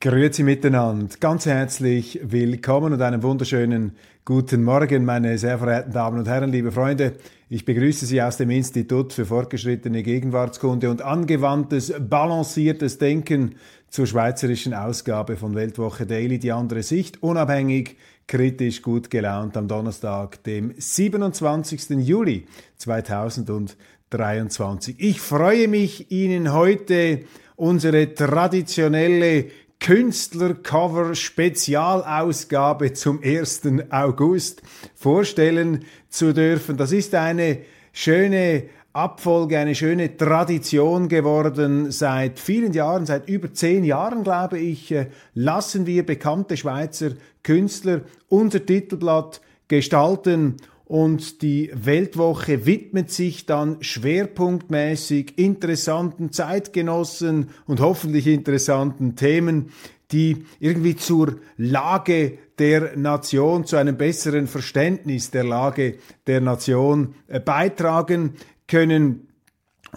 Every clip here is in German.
Grüezi miteinander, ganz herzlich willkommen und einen wunderschönen guten Morgen, meine sehr verehrten Damen und Herren, liebe Freunde. Ich begrüße Sie aus dem Institut für fortgeschrittene Gegenwartskunde und angewandtes, balanciertes Denken zur schweizerischen Ausgabe von Weltwoche Daily, die andere Sicht, unabhängig, kritisch, gut gelaunt am Donnerstag, dem 27. Juli 2023. Ich freue mich, Ihnen heute unsere traditionelle Künstlercover-Spezialausgabe zum 1. August vorstellen zu dürfen. Das ist eine schöne Abfolge, eine schöne Tradition geworden. Seit vielen Jahren, seit über zehn Jahren, glaube ich, äh, lassen wir bekannte Schweizer Künstler unser Titelblatt gestalten und die Weltwoche widmet sich dann schwerpunktmäßig interessanten Zeitgenossen und hoffentlich interessanten Themen, die irgendwie zur Lage der Nation, zu einem besseren Verständnis der Lage der Nation äh, beitragen können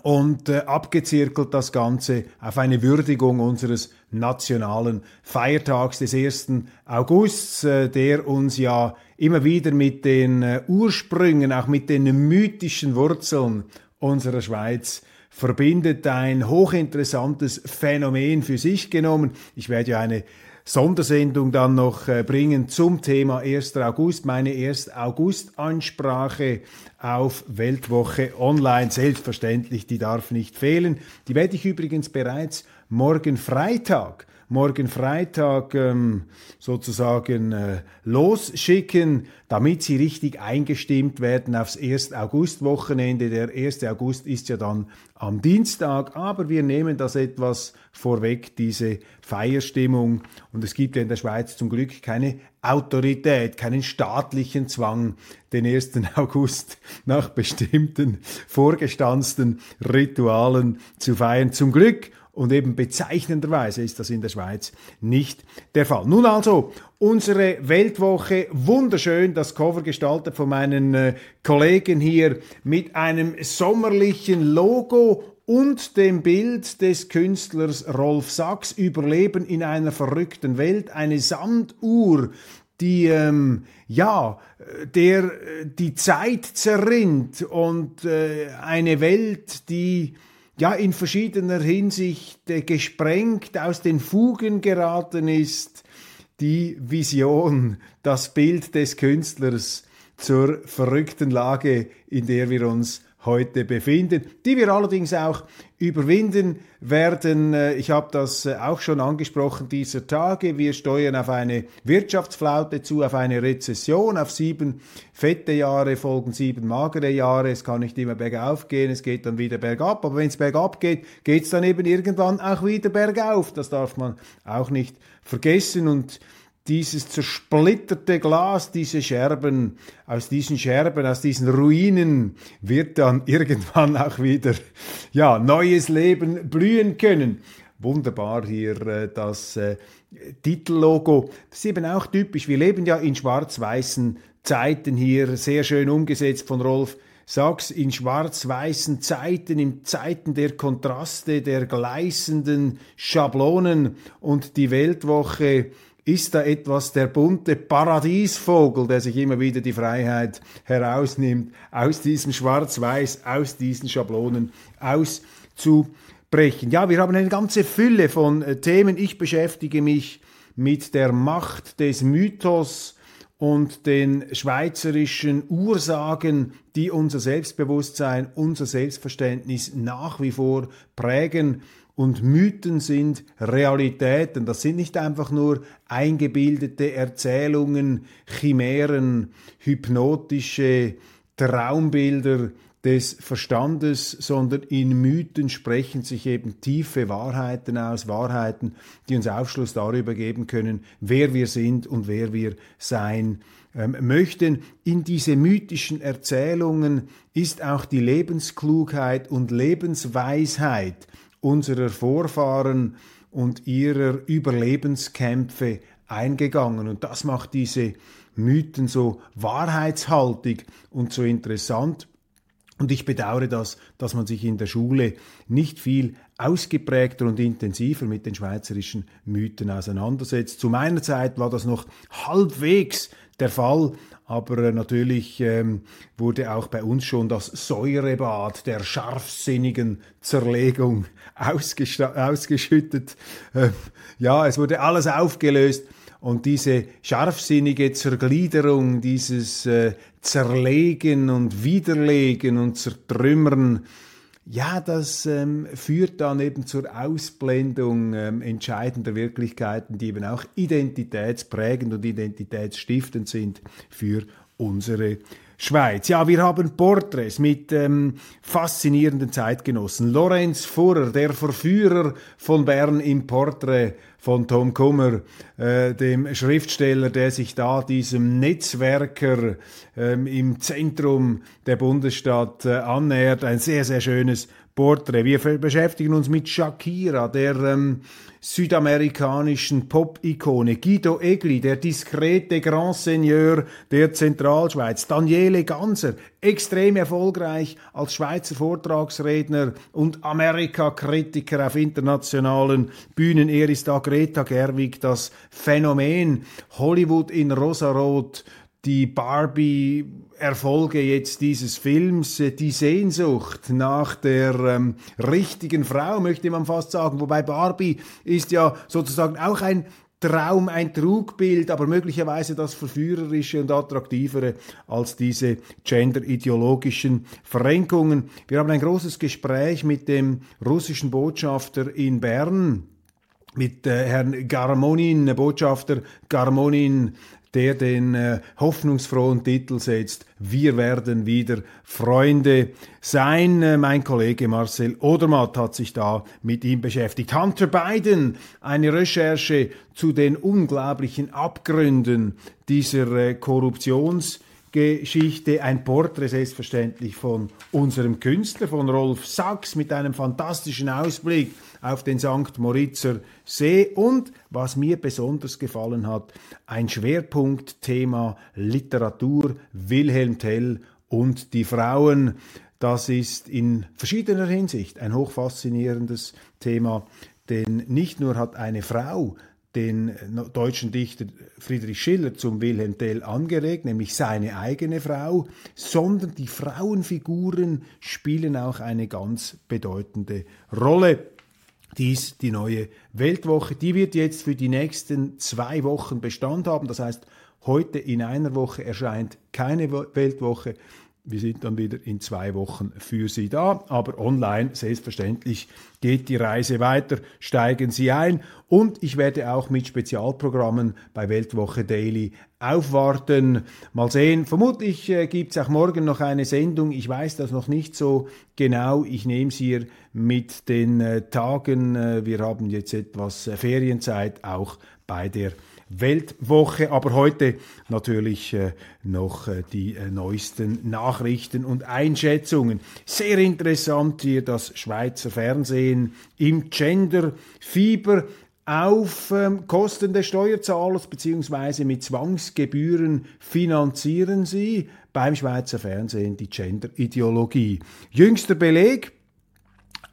und äh, abgezirkelt das Ganze auf eine Würdigung unseres nationalen Feiertags des 1. Augusts, äh, der uns ja immer wieder mit den äh, Ursprüngen, auch mit den mythischen Wurzeln unserer Schweiz verbindet. Ein hochinteressantes Phänomen für sich genommen. Ich werde ja eine Sondersendung dann noch äh, bringen zum Thema 1. August, meine 1. August-Ansprache auf Weltwoche Online. Selbstverständlich, die darf nicht fehlen. Die werde ich übrigens bereits morgen Freitag morgen Freitag ähm, sozusagen äh, losschicken, damit sie richtig eingestimmt werden aufs 1. August-Wochenende. Der 1. August ist ja dann am Dienstag, aber wir nehmen das etwas vorweg, diese Feierstimmung. Und es gibt ja in der Schweiz zum Glück keine Autorität, keinen staatlichen Zwang, den 1. August nach bestimmten vorgestanzten Ritualen zu feiern. Zum Glück und eben bezeichnenderweise ist das in der Schweiz nicht der Fall. Nun also, unsere Weltwoche, wunderschön, das Cover gestaltet von meinen äh, Kollegen hier mit einem sommerlichen Logo und dem Bild des Künstlers Rolf Sachs, Überleben in einer verrückten Welt, eine Sanduhr, die ähm, ja der äh, die Zeit zerrinnt und äh, eine Welt, die ja in verschiedener Hinsicht äh, gesprengt aus den Fugen geraten ist, die Vision, das Bild des Künstlers zur verrückten Lage, in der wir uns heute befinden, die wir allerdings auch überwinden werden. Äh, ich habe das äh, auch schon angesprochen dieser Tage. Wir steuern auf eine Wirtschaftsflaute zu, auf eine Rezession, auf sieben fette Jahre folgen sieben magere Jahre. Es kann nicht immer bergauf gehen, es geht dann wieder bergab. Aber wenn es bergab geht, geht es dann eben irgendwann auch wieder bergauf. Das darf man auch nicht vergessen und dieses zersplitterte Glas, diese Scherben, aus diesen Scherben, aus diesen Ruinen wird dann irgendwann auch wieder, ja, neues Leben blühen können. Wunderbar hier äh, das äh, Titellogo. Das ist eben auch typisch. Wir leben ja in schwarz-weißen Zeiten hier, sehr schön umgesetzt von Rolf Sachs, in schwarz-weißen Zeiten, in Zeiten der Kontraste, der gleißenden Schablonen und die Weltwoche ist da etwas der bunte Paradiesvogel, der sich immer wieder die Freiheit herausnimmt, aus diesem Schwarz-Weiß, aus diesen Schablonen auszubrechen? Ja, wir haben eine ganze Fülle von äh, Themen. Ich beschäftige mich mit der Macht des Mythos und den schweizerischen Ursagen, die unser Selbstbewusstsein, unser Selbstverständnis nach wie vor prägen und Mythen sind Realitäten. Das sind nicht einfach nur eingebildete Erzählungen, Chimären, hypnotische Traumbilder des Verstandes, sondern in Mythen sprechen sich eben tiefe Wahrheiten aus, Wahrheiten, die uns Aufschluss darüber geben können, wer wir sind und wer wir sein ähm, möchten. In diese mythischen Erzählungen ist auch die Lebensklugheit und Lebensweisheit unserer Vorfahren und ihrer Überlebenskämpfe eingegangen. Und das macht diese Mythen so wahrheitshaltig und so interessant. Und ich bedauere das, dass man sich in der Schule nicht viel ausgeprägter und intensiver mit den schweizerischen Mythen auseinandersetzt. Zu meiner Zeit war das noch halbwegs der Fall, aber äh, natürlich ähm, wurde auch bei uns schon das Säurebad der scharfsinnigen Zerlegung ausgeschüttet. Äh, ja, es wurde alles aufgelöst und diese scharfsinnige Zergliederung, dieses äh, Zerlegen und Widerlegen und Zertrümmern, ja, das ähm, führt dann eben zur Ausblendung ähm, entscheidender Wirklichkeiten, die eben auch identitätsprägend und identitätsstiftend sind für unsere Schweiz. Ja, wir haben Porträts mit ähm, faszinierenden Zeitgenossen. Lorenz Furrer, der Verführer von Bern im Porträt von Tom Kummer, äh, dem Schriftsteller, der sich da diesem Netzwerker ähm, im Zentrum der Bundesstadt äh, annähert. Ein sehr, sehr schönes Porträt. Wir beschäftigen uns mit Shakira, der ähm, südamerikanischen Pop-Ikone, Guido Egli, der diskrete Grand Seigneur der Zentralschweiz, Daniele Ganser, extrem erfolgreich als Schweizer Vortragsredner und Amerika-Kritiker auf internationalen Bühnen. Er ist da Greta Gerwig, das Phänomen Hollywood in Rosarot, die Barbie-Erfolge jetzt dieses Films, äh, die Sehnsucht nach der ähm, richtigen Frau, möchte man fast sagen. Wobei Barbie ist ja sozusagen auch ein Traum, ein Trugbild, aber möglicherweise das verführerische und attraktivere als diese genderideologischen Verrenkungen. Wir haben ein großes Gespräch mit dem russischen Botschafter in Bern, mit äh, Herrn Garmonin, Botschafter Garmonin der den äh, hoffnungsfrohen Titel setzt, wir werden wieder Freunde sein. Äh, mein Kollege Marcel Odermatt hat sich da mit ihm beschäftigt. Hunter Biden, eine Recherche zu den unglaublichen Abgründen dieser äh, Korruptions- Geschichte, ein Porträt selbstverständlich von unserem Künstler, von Rolf Sachs mit einem fantastischen Ausblick auf den St. Moritzer See und, was mir besonders gefallen hat, ein Schwerpunktthema Literatur, Wilhelm Tell und die Frauen. Das ist in verschiedener Hinsicht ein hochfaszinierendes Thema, denn nicht nur hat eine Frau den deutschen Dichter Friedrich Schiller zum Wilhelm Tell angeregt, nämlich seine eigene Frau, sondern die Frauenfiguren spielen auch eine ganz bedeutende Rolle. Dies die neue Weltwoche. Die wird jetzt für die nächsten zwei Wochen Bestand haben. Das heißt, heute in einer Woche erscheint keine Weltwoche. Wir sind dann wieder in zwei Wochen für Sie da, aber online selbstverständlich geht die Reise weiter. Steigen Sie ein und ich werde auch mit Spezialprogrammen bei Weltwoche Daily aufwarten. Mal sehen, vermutlich äh, gibt es auch morgen noch eine Sendung. Ich weiß das noch nicht so genau. Ich nehme es hier mit den äh, Tagen. Äh, wir haben jetzt etwas äh, Ferienzeit auch bei der Weltwoche. Aber heute natürlich äh, noch äh, die äh, neuesten Nachrichten und Einschätzungen. Sehr interessant hier das Schweizer Fernsehen im Gender-Fieber auf ähm, Kosten des Steuerzahlers beziehungsweise mit Zwangsgebühren finanzieren sie beim Schweizer Fernsehen die Gender-Ideologie. Jüngster Beleg,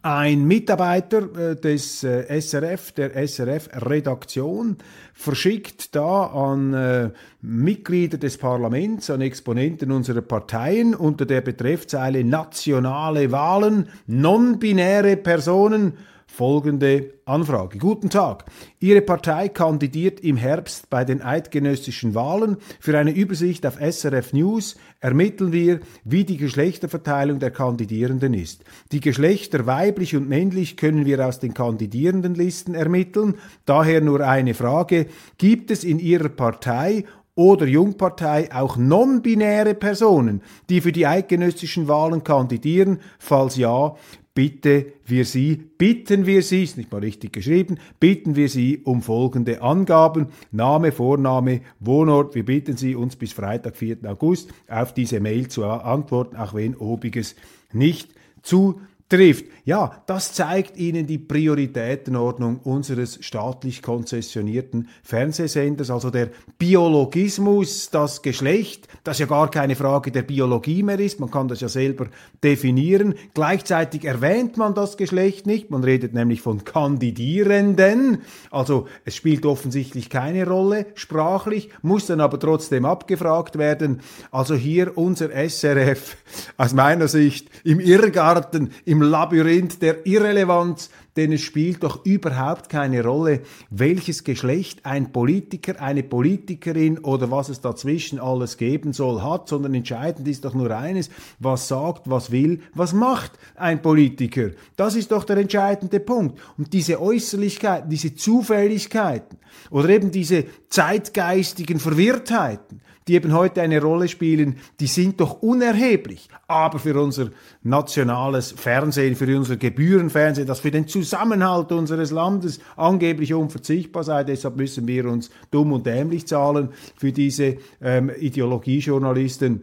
ein Mitarbeiter äh, des äh, SRF, der SRF-Redaktion, verschickt da an äh, Mitglieder des Parlaments, an Exponenten unserer Parteien. Unter der Betreffzeile nationale Wahlen, non-binäre Personen folgende Anfrage. Guten Tag. Ihre Partei kandidiert im Herbst bei den eidgenössischen Wahlen. Für eine Übersicht auf SRF News ermitteln wir, wie die Geschlechterverteilung der Kandidierenden ist. Die Geschlechter weiblich und männlich können wir aus den Kandidierendenlisten ermitteln. Daher nur eine Frage. Gibt es in Ihrer Partei oder Jungpartei auch non-binäre Personen, die für die eidgenössischen Wahlen kandidieren? Falls ja, bitte wir Sie, bitten wir Sie, ist nicht mal richtig geschrieben, bitten wir Sie um folgende Angaben, Name, Vorname, Wohnort. Wir bitten Sie, uns bis Freitag, 4. August auf diese Mail zu antworten, auch wenn obiges nicht zu trifft. Ja, das zeigt Ihnen die Prioritätenordnung unseres staatlich konzessionierten Fernsehsenders, also der Biologismus, das Geschlecht, das ja gar keine Frage der Biologie mehr ist, man kann das ja selber definieren. Gleichzeitig erwähnt man das Geschlecht nicht, man redet nämlich von Kandidierenden, also es spielt offensichtlich keine Rolle sprachlich, muss dann aber trotzdem abgefragt werden. Also hier unser SRF aus meiner Sicht im Irrgarten, im im Labyrinth der Irrelevanz, denn es spielt doch überhaupt keine Rolle, welches Geschlecht ein Politiker, eine Politikerin oder was es dazwischen alles geben soll hat, sondern entscheidend ist doch nur eines, was sagt, was will, was macht ein Politiker. Das ist doch der entscheidende Punkt. Und diese Äußerlichkeiten, diese Zufälligkeiten oder eben diese zeitgeistigen Verwirrtheiten, die eben heute eine Rolle spielen, die sind doch unerheblich. Aber für unser nationales Fernsehen, für unser Gebührenfernsehen, das für den Zusammenhalt unseres Landes angeblich unverzichtbar sei, deshalb müssen wir uns dumm und dämlich zahlen für diese ähm, Ideologiejournalisten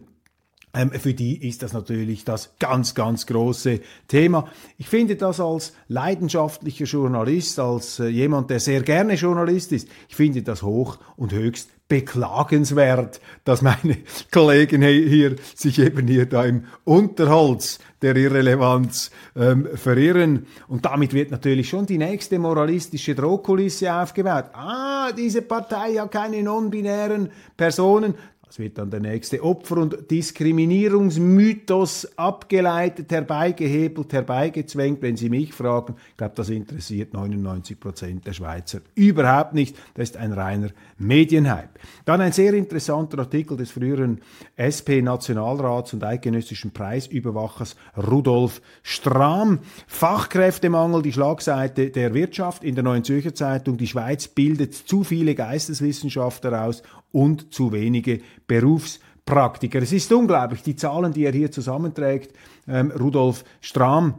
ähm, für die ist das natürlich das ganz, ganz große Thema. Ich finde das als leidenschaftlicher Journalist, als äh, jemand, der sehr gerne Journalist ist, ich finde das hoch und höchst beklagenswert, dass meine Kollegen hier sich eben hier da im Unterholz der Irrelevanz ähm, verirren. Und damit wird natürlich schon die nächste moralistische Drohkulisse aufgebaut. Ah, diese Partei hat keine non-binären Personen. Das wird dann der nächste Opfer- und Diskriminierungsmythos abgeleitet, herbeigehebelt, herbeigezwängt. Wenn Sie mich fragen, ich glaube, das interessiert 99 Prozent der Schweizer überhaupt nicht. Das ist ein reiner Medienhype. Dann ein sehr interessanter Artikel des früheren SP-Nationalrats und eidgenössischen Preisüberwachers Rudolf Strahm. Fachkräftemangel, die Schlagseite der Wirtschaft in der Neuen Zürcher Zeitung. Die Schweiz bildet zu viele Geisteswissenschaftler aus und zu wenige Berufspraktiker. Es ist unglaublich, die Zahlen, die er hier zusammenträgt, ähm, Rudolf Strahm,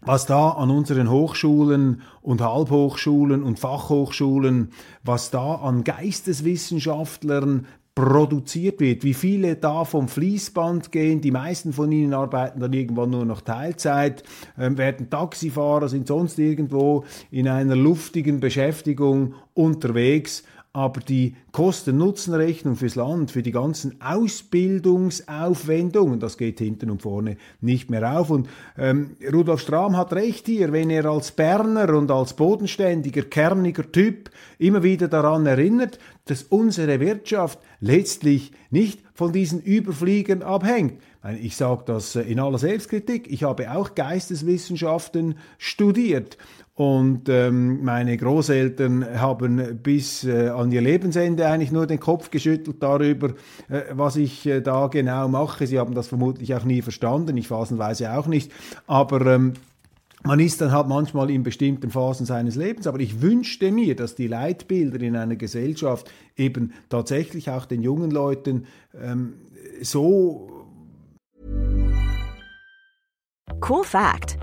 was da an unseren Hochschulen und Halbhochschulen und Fachhochschulen, was da an Geisteswissenschaftlern produziert wird, wie viele da vom Fließband gehen, die meisten von ihnen arbeiten dann irgendwann nur noch Teilzeit, äh, werden Taxifahrer, sind sonst irgendwo in einer luftigen Beschäftigung unterwegs. Aber die Kosten-Nutzen-Rechnung fürs Land, für die ganzen Ausbildungsaufwendungen, das geht hinten und vorne nicht mehr auf. Und ähm, Rudolf Strahm hat recht hier, wenn er als Berner und als bodenständiger, kerniger Typ immer wieder daran erinnert, dass unsere Wirtschaft letztlich nicht von diesen Überfliegern abhängt. Ich sage das äh, in aller Selbstkritik. Ich habe auch Geisteswissenschaften studiert und ähm, meine Großeltern haben bis äh, an ihr Lebensende eigentlich nur den Kopf geschüttelt darüber, äh, was ich äh, da genau mache. Sie haben das vermutlich auch nie verstanden, ich phasenweise auch nicht. Aber ähm, man ist dann halt manchmal in bestimmten Phasen seines Lebens, aber ich wünschte mir, dass die Leitbilder in einer Gesellschaft eben tatsächlich auch den jungen Leuten ähm, so Cool fact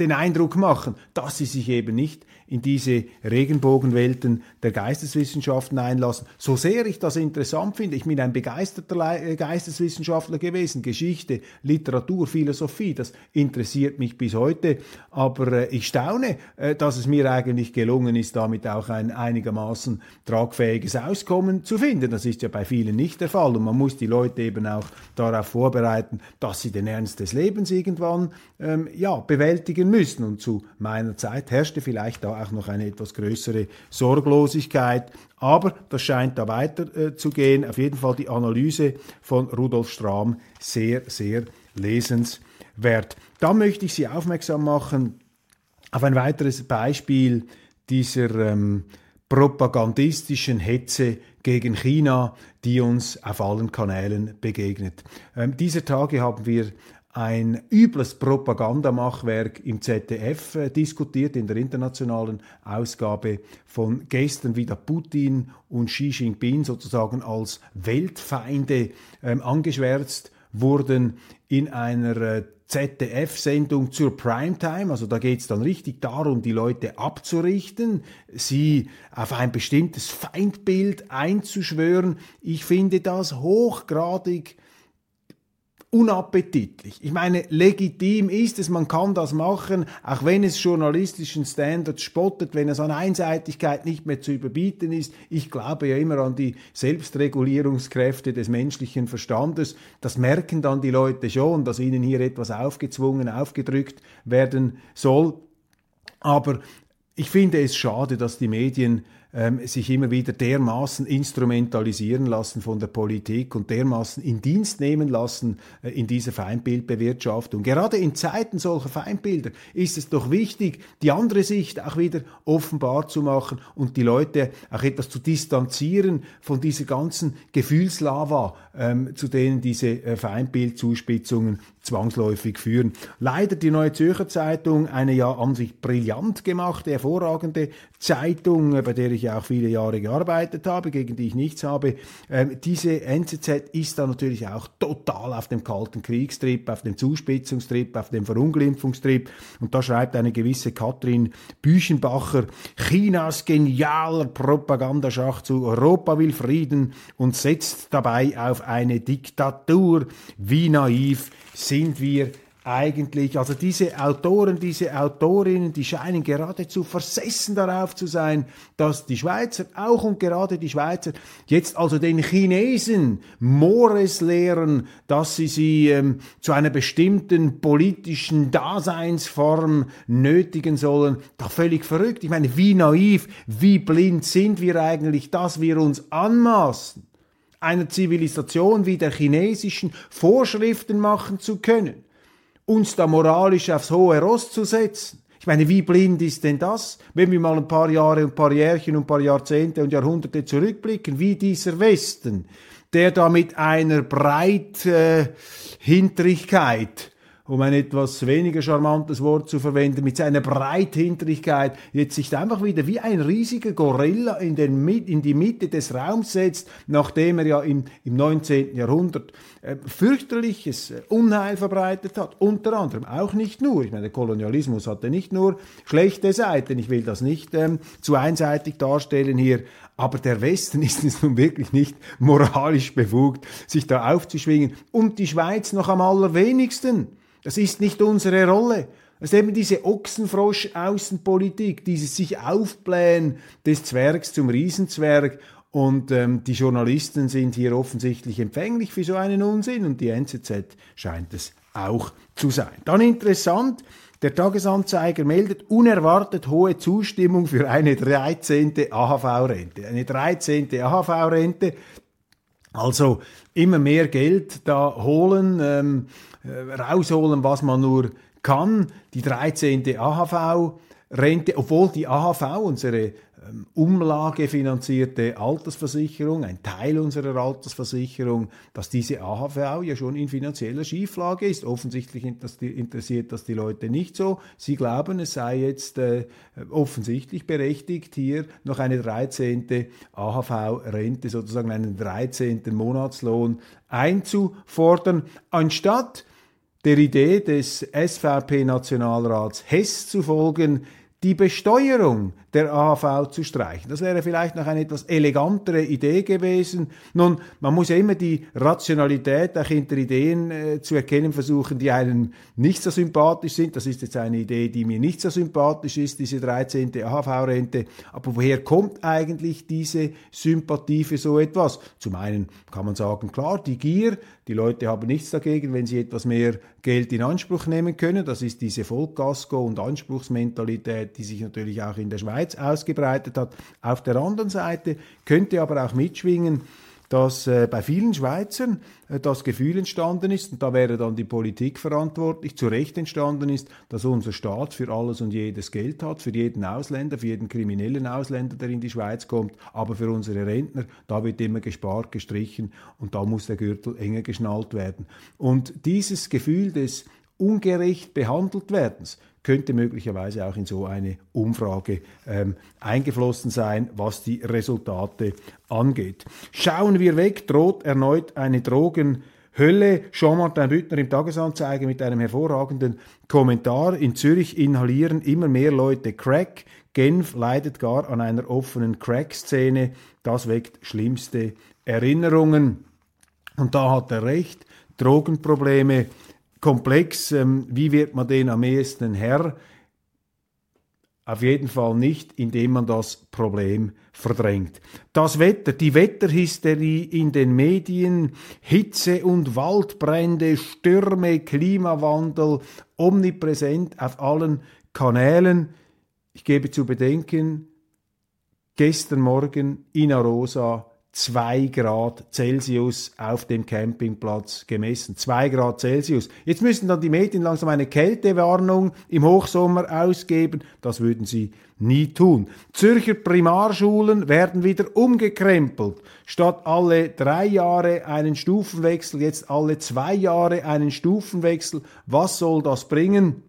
den Eindruck machen, dass sie sich eben nicht in diese Regenbogenwelten der Geisteswissenschaften einlassen. So sehr ich das interessant finde, ich bin ein begeisterter äh, Geisteswissenschaftler gewesen, Geschichte, Literatur, Philosophie, das interessiert mich bis heute, aber äh, ich staune, äh, dass es mir eigentlich gelungen ist, damit auch ein einigermaßen tragfähiges Auskommen zu finden. Das ist ja bei vielen nicht der Fall und man muss die Leute eben auch darauf vorbereiten, dass sie den Ernst des Lebens irgendwann ähm, ja, bewältigen müssen. Und zu meiner Zeit herrschte vielleicht da auch noch eine etwas größere Sorglosigkeit. Aber das scheint da weiter äh, zu gehen. Auf jeden Fall die Analyse von Rudolf Strahm sehr, sehr lesenswert. Da möchte ich Sie aufmerksam machen auf ein weiteres Beispiel dieser ähm, propagandistischen Hetze gegen China, die uns auf allen Kanälen begegnet. Ähm, dieser Tage haben wir ein übles Propagandamachwerk im ZDF äh, diskutiert, in der internationalen Ausgabe von gestern wieder Putin und Xi Jinping sozusagen als Weltfeinde ähm, angeschwärzt wurden in einer äh, ZDF-Sendung zur Primetime. Also da geht es dann richtig darum, die Leute abzurichten, sie auf ein bestimmtes Feindbild einzuschwören. Ich finde das hochgradig unappetitlich. Ich meine, legitim ist es, man kann das machen, auch wenn es journalistischen Standards spottet, wenn es an Einseitigkeit nicht mehr zu überbieten ist. Ich glaube ja immer an die Selbstregulierungskräfte des menschlichen Verstandes. Das merken dann die Leute schon, dass ihnen hier etwas aufgezwungen, aufgedrückt werden soll. Aber ich finde es schade, dass die Medien ähm, sich immer wieder dermaßen instrumentalisieren lassen von der Politik und dermaßen in Dienst nehmen lassen äh, in dieser Feindbildbewirtschaftung. Gerade in Zeiten solcher Feindbilder ist es doch wichtig, die andere Sicht auch wieder offenbar zu machen und die Leute auch etwas zu distanzieren von dieser ganzen Gefühlslava, ähm, zu denen diese äh, Feindbildzuspitzungen zwangsläufig führen. Leider die Neue Zürcher Zeitung, eine ja an sich brillant gemachte, hervorragende Zeitung, äh, bei der ich auch viele Jahre gearbeitet habe, gegen die ich nichts habe. Ähm, diese NZZ ist da natürlich auch total auf dem kalten Kriegstrip, auf dem Zuspitzungstrip, auf dem Verunglimpfungstrip. Und da schreibt eine gewisse Katrin Büchenbacher, Chinas genialer Propagandaschachzug, Europa will Frieden und setzt dabei auf eine Diktatur. Wie naiv sind wir eigentlich, also diese Autoren, diese Autorinnen, die scheinen geradezu versessen darauf zu sein, dass die Schweizer, auch und gerade die Schweizer, jetzt also den Chinesen Mores lehren, dass sie sie ähm, zu einer bestimmten politischen Daseinsform nötigen sollen. Da völlig verrückt. Ich meine, wie naiv, wie blind sind wir eigentlich, dass wir uns anmaßen, einer Zivilisation wie der chinesischen Vorschriften machen zu können uns da moralisch aufs hohe Ross zu setzen. Ich meine, wie blind ist denn das, wenn wir mal ein paar Jahre, ein paar Jährchen, ein paar Jahrzehnte und Jahrhunderte zurückblicken, wie dieser Westen, der da mit einer Breithinterigkeit äh, um ein etwas weniger charmantes Wort zu verwenden, mit seiner Breithinterigkeit jetzt sich einfach wieder wie ein riesiger Gorilla in, den, in die Mitte des Raums setzt, nachdem er ja im, im 19. Jahrhundert äh, fürchterliches äh, Unheil verbreitet hat. Unter anderem auch nicht nur. Ich meine, der Kolonialismus hatte nicht nur schlechte Seiten. Ich will das nicht ähm, zu einseitig darstellen hier. Aber der Westen ist es nun wirklich nicht moralisch befugt, sich da aufzuschwingen. Und die Schweiz noch am allerwenigsten. Das ist nicht unsere Rolle. Das ist eben diese Ochsenfrosch-Außenpolitik, dieses sich aufblähen des Zwergs zum Riesenzwerg. Und ähm, die Journalisten sind hier offensichtlich empfänglich für so einen Unsinn und die NZZ scheint es auch zu sein. Dann interessant, der Tagesanzeiger meldet unerwartet hohe Zustimmung für eine 13. AHV-Rente. Eine 13. AHV-Rente, also immer mehr Geld da holen, ähm, äh, rausholen, was man nur kann. Die 13. AHV-Rente, obwohl die AHV, unsere ähm, umlagefinanzierte Altersversicherung, ein Teil unserer Altersversicherung, dass diese AHV ja schon in finanzieller Schieflage ist. Offensichtlich interessiert das die Leute nicht so. Sie glauben, es sei jetzt äh, offensichtlich berechtigt, hier noch eine 13. AHV-Rente, sozusagen einen 13. Monatslohn einzufordern, anstatt der Idee des SVP-Nationalrats Hess zu folgen, die Besteuerung der AHV zu streichen. Das wäre vielleicht noch eine etwas elegantere Idee gewesen. Nun, man muss ja immer die Rationalität auch hinter Ideen äh, zu erkennen versuchen, die einem nicht so sympathisch sind. Das ist jetzt eine Idee, die mir nicht so sympathisch ist, diese 13. AHV-Rente. Aber woher kommt eigentlich diese Sympathie für so etwas? Zum einen kann man sagen, klar, die Gier, die Leute haben nichts dagegen, wenn sie etwas mehr Geld in Anspruch nehmen können. Das ist diese Vollgasko- und Anspruchsmentalität, die sich natürlich auch in der Schweiz ausgebreitet hat. Auf der anderen Seite könnte aber auch mitschwingen, dass äh, bei vielen Schweizern äh, das Gefühl entstanden ist, und da wäre dann die Politik verantwortlich, zu Recht entstanden ist, dass unser Staat für alles und jedes Geld hat, für jeden Ausländer, für jeden kriminellen Ausländer, der in die Schweiz kommt, aber für unsere Rentner, da wird immer gespart, gestrichen und da muss der Gürtel enger geschnallt werden. Und dieses Gefühl des ungerecht behandelt werdens könnte möglicherweise auch in so eine Umfrage ähm, eingeflossen sein, was die Resultate angeht. Schauen wir weg, droht erneut eine Drogenhölle. Jean-Martin Büttner im Tagesanzeiger mit einem hervorragenden Kommentar. In Zürich inhalieren immer mehr Leute Crack. Genf leidet gar an einer offenen Crack-Szene. Das weckt schlimmste Erinnerungen. Und da hat er recht. Drogenprobleme komplex. Ähm, wie wird man den am ehesten Herr? Auf jeden Fall nicht, indem man das Problem verdrängt. Das Wetter, die Wetterhysterie in den Medien, Hitze und Waldbrände, Stürme, Klimawandel, omnipräsent auf allen Kanälen. Ich gebe zu bedenken, gestern Morgen in Arosa 2 Grad Celsius auf dem Campingplatz gemessen. 2 Grad Celsius. Jetzt müssen dann die Medien langsam eine Kältewarnung im Hochsommer ausgeben. Das würden sie nie tun. Zürcher Primarschulen werden wieder umgekrempelt. Statt alle drei Jahre einen Stufenwechsel, jetzt alle zwei Jahre einen Stufenwechsel. Was soll das bringen?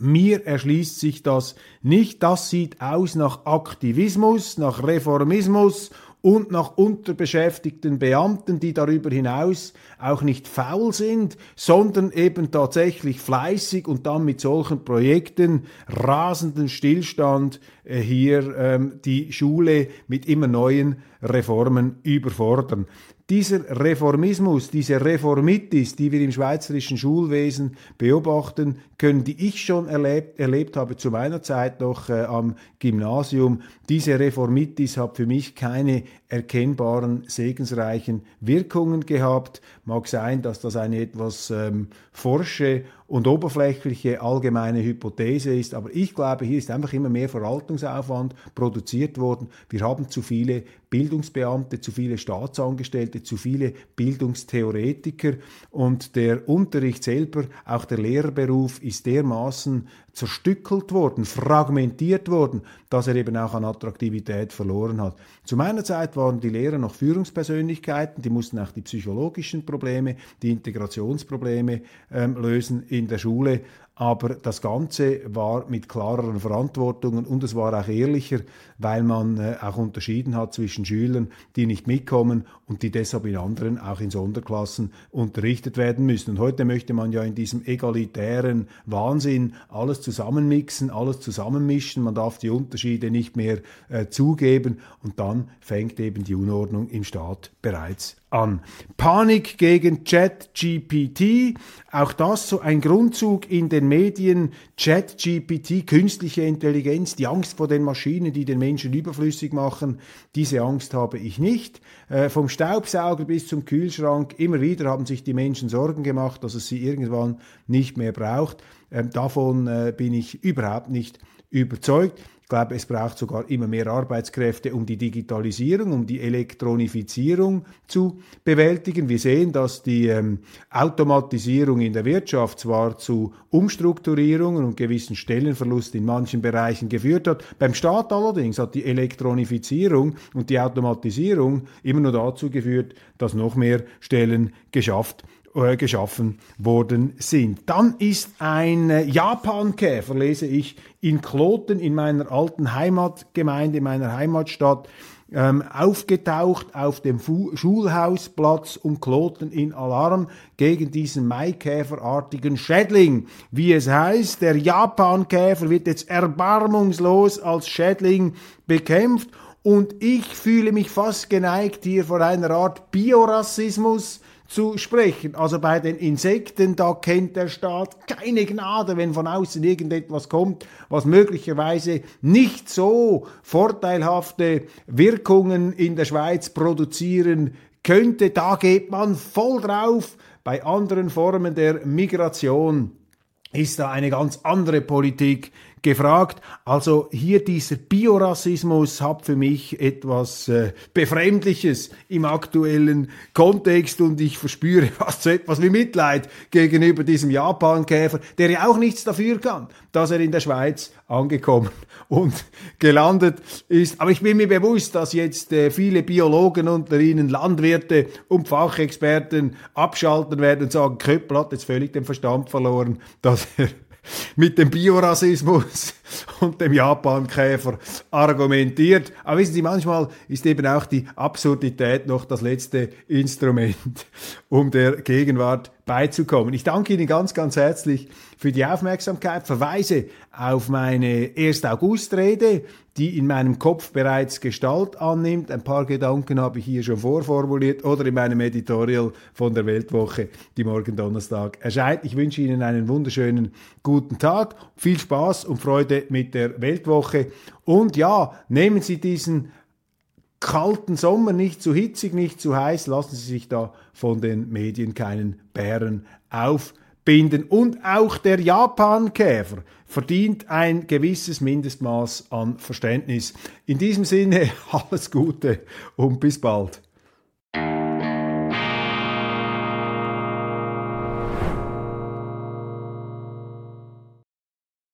Mir erschließt sich das nicht. Das sieht aus nach Aktivismus, nach Reformismus und nach unterbeschäftigten Beamten, die darüber hinaus auch nicht faul sind, sondern eben tatsächlich fleißig und dann mit solchen Projekten rasenden Stillstand äh, hier ähm, die Schule mit immer neuen Reformen überfordern. Dieser Reformismus, diese Reformitis, die wir im schweizerischen Schulwesen beobachten können, die ich schon erlebt, erlebt habe zu meiner Zeit noch äh, am Gymnasium, diese Reformitis hat für mich keine erkennbaren segensreichen Wirkungen gehabt. Mag sein, dass das eine etwas ähm, forsche und oberflächliche allgemeine Hypothese ist, aber ich glaube, hier ist einfach immer mehr Verwaltungsaufwand produziert worden. Wir haben zu viele Bildungsbeamte, zu viele Staatsangestellte, zu viele Bildungstheoretiker und der Unterricht selber, auch der Lehrerberuf ist dermaßen zerstückelt worden, fragmentiert worden, dass er eben auch an Attraktivität verloren hat. Zu meiner Zeit waren die Lehrer noch Führungspersönlichkeiten, die mussten auch die psychologischen Probleme, die Integrationsprobleme ähm, lösen in der Schule aber das Ganze war mit klareren Verantwortungen und es war auch ehrlicher, weil man äh, auch unterschieden hat zwischen Schülern, die nicht mitkommen und die deshalb in anderen, auch in Sonderklassen, unterrichtet werden müssen. Und heute möchte man ja in diesem egalitären Wahnsinn alles zusammenmixen, alles zusammenmischen, man darf die Unterschiede nicht mehr äh, zugeben und dann fängt eben die Unordnung im Staat bereits an. Panik gegen ChatGPT, auch das so ein Grundzug in den Medien. ChatGPT, künstliche Intelligenz, die Angst vor den Maschinen, die den Menschen überflüssig machen, diese Angst habe ich nicht. Äh, vom Staubsauger bis zum Kühlschrank, immer wieder haben sich die Menschen Sorgen gemacht, dass es sie irgendwann nicht mehr braucht. Ähm, davon äh, bin ich überhaupt nicht überzeugt. Ich glaube, es braucht sogar immer mehr Arbeitskräfte, um die Digitalisierung, um die Elektronifizierung zu bewältigen. Wir sehen, dass die ähm, Automatisierung in der Wirtschaft zwar zu Umstrukturierungen und gewissen Stellenverlust in manchen Bereichen geführt hat. Beim Staat allerdings hat die Elektronifizierung und die Automatisierung immer nur dazu geführt, dass noch mehr Stellen geschafft äh, geschaffen worden sind. Dann ist ein äh, Japankäfer, lese ich, in Kloten in meiner alten Heimatgemeinde, in meiner Heimatstadt. ähm, aufgetaucht auf dem Fu Schulhausplatz und kloten in Alarm gegen diesen Maikäferartigen Schädling. Wie es heißt, der Japankäfer wird jetzt erbarmungslos als Schädling bekämpft und ich fühle mich fast geneigt, hier vor einer Art Biorassismus zu sprechen. Also bei den Insekten, da kennt der Staat keine Gnade, wenn von außen irgendetwas kommt, was möglicherweise nicht so vorteilhafte Wirkungen in der Schweiz produzieren könnte. Da geht man voll drauf. Bei anderen Formen der Migration ist da eine ganz andere Politik gefragt. Also hier dieser Biorassismus hat für mich etwas äh, Befremdliches im aktuellen Kontext und ich verspüre fast so etwas wie Mitleid gegenüber diesem Japankäfer, der ja auch nichts dafür kann, dass er in der Schweiz angekommen und gelandet ist. Aber ich bin mir bewusst, dass jetzt äh, viele Biologen unter ihnen, Landwirte und Fachexperten abschalten werden und sagen, Köppel hat jetzt völlig den Verstand verloren, dass er mit dem Biorassismus und dem Japankäfer argumentiert. Aber wissen Sie, manchmal ist eben auch die Absurdität noch das letzte Instrument, um der Gegenwart beizukommen. Ich danke Ihnen ganz, ganz herzlich für die Aufmerksamkeit, verweise auf meine 1. August-Rede, die in meinem Kopf bereits Gestalt annimmt. Ein paar Gedanken habe ich hier schon vorformuliert oder in meinem Editorial von der Weltwoche, die morgen Donnerstag erscheint. Ich wünsche Ihnen einen wunderschönen guten Tag, viel Spaß und Freude mit der Weltwoche. Und ja, nehmen Sie diesen kalten Sommer nicht zu hitzig, nicht zu heiß, lassen Sie sich da von den Medien keinen Bären aufbinden. Und auch der Japankäfer verdient ein gewisses Mindestmaß an Verständnis. In diesem Sinne alles Gute und bis bald.